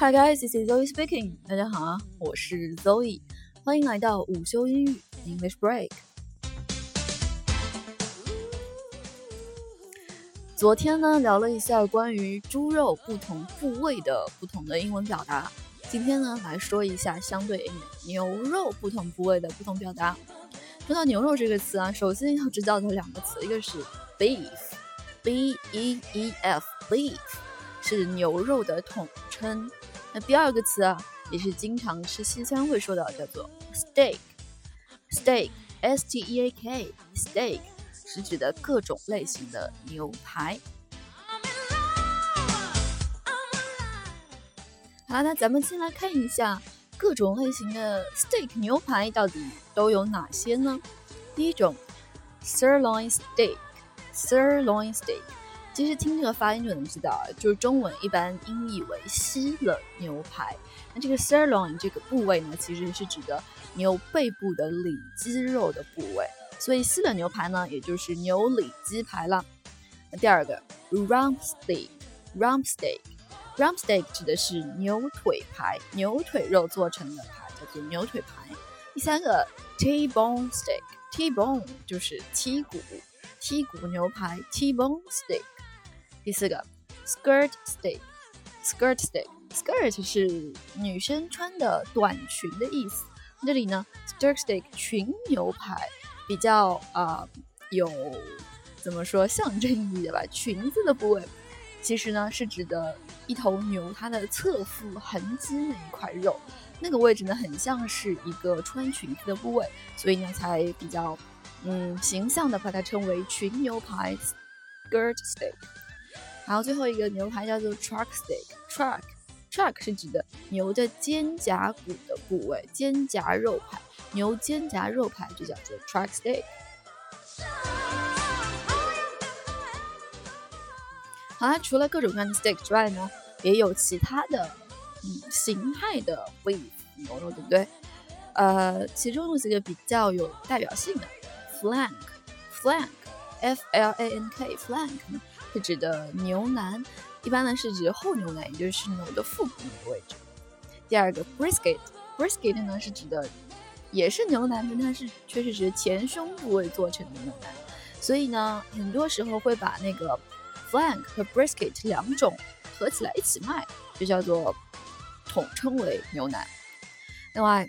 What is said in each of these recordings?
Hi guys, this is Zoe speaking. 大家好啊，我是 Zoe，欢迎来到午休英语 English Break。昨天呢聊了一下关于猪肉不同部位的不同的英文表达，今天呢来说一下相对应牛肉不同部位的不同表达。说到牛肉这个词啊，首先要知道的两个词，一个是 beef，b e e f beef 是牛肉的统称。那第二个词啊，也是经常吃西餐会说到，叫做 steak，steak，s t e a k，steak。是指的各种类型的牛排。好，那咱们先来看一下各种类型的 steak 牛排到底都有哪些呢？第一种，sirloin steak，sirloin steak，其实听这个发音就能知道啊，就是中文一般音译为西冷牛排。那这个 sirloin 这个部位呢，其实是指的牛背部的里肌肉的部位。所以西冷牛排呢，也就是牛里脊排了。那第二个，rump steak，rump steak，rump steak 指的是牛腿排，牛腿肉做成的排，叫做牛腿排。第三个，T-bone steak，T-bone 就是剔骨，剔骨牛排，T-bone steak。第四个，skirt steak，skirt steak，skirt 是女生穿的短裙的意思。这里呢，skirt steak 裙牛排。比较啊有怎么说象征意义的吧？裙子的部位其实呢是指的一头牛它的侧腹横肌那一块肉，那个位置呢很像是一个穿裙子的部位，所以呢才比较嗯形象的把它称为裙牛排 （skirt steak）。然后最后一个牛排叫做 truck steak，truck truck 是指的牛的肩胛骨的部位，肩胛肉排。牛肩胛肉排就叫做 truck steak。好啦，除了各种各样的 steak 之外呢，也有其他的嗯形态的 beef 牛肉，对不对？呃，其中有几个比较有代表性的 flank，flank，f l a n k，flank 呢是指的牛腩，一般呢是指后牛腩，也就是牛的腹部那个位置。第二个 brisket，brisket 呢是指的。也是牛腩，但它是却是指前胸部位做成的牛腩，所以呢，很多时候会把那个 flank 和 brisket 两种合起来一起卖，就叫做统称为牛腩。另外，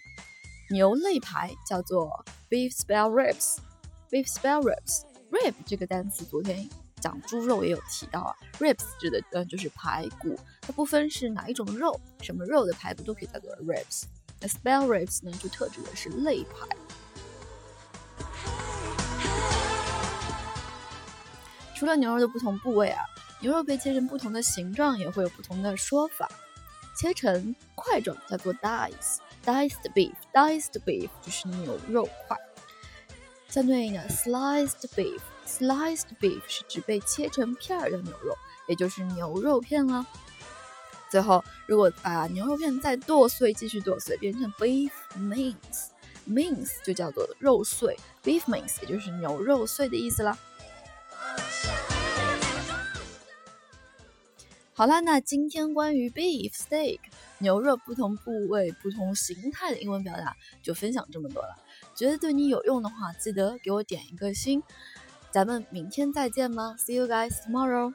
牛肋排叫做 beef spare ribs，beef spare ribs，rib 这个单词昨天讲猪肉也有提到啊，ribs 指的嗯就是排骨，它不分是哪一种肉，什么肉的排骨都可以叫做 ribs。那 spare ribs 呢，就特指的是肋排。除了牛肉的不同部位啊，牛肉被切成不同的形状，也会有不同的说法。切成块状叫做 dice，diced beef，diced beef 就是牛肉块。相对应的 sliced beef Sliced beef 是指被切成片儿的牛肉，也就是牛肉片了。最后，如果把牛肉片再剁碎，继续剁碎，变成 beef mince，mince 就叫做肉碎，beef mince 也就是牛肉碎的意思啦。好啦，那今天关于 beef steak 牛肉不同部位、不同形态的英文表达就分享这么多了。觉得对你有用的话，记得给我点一个心。咱们明天再见吗，See you guys tomorrow。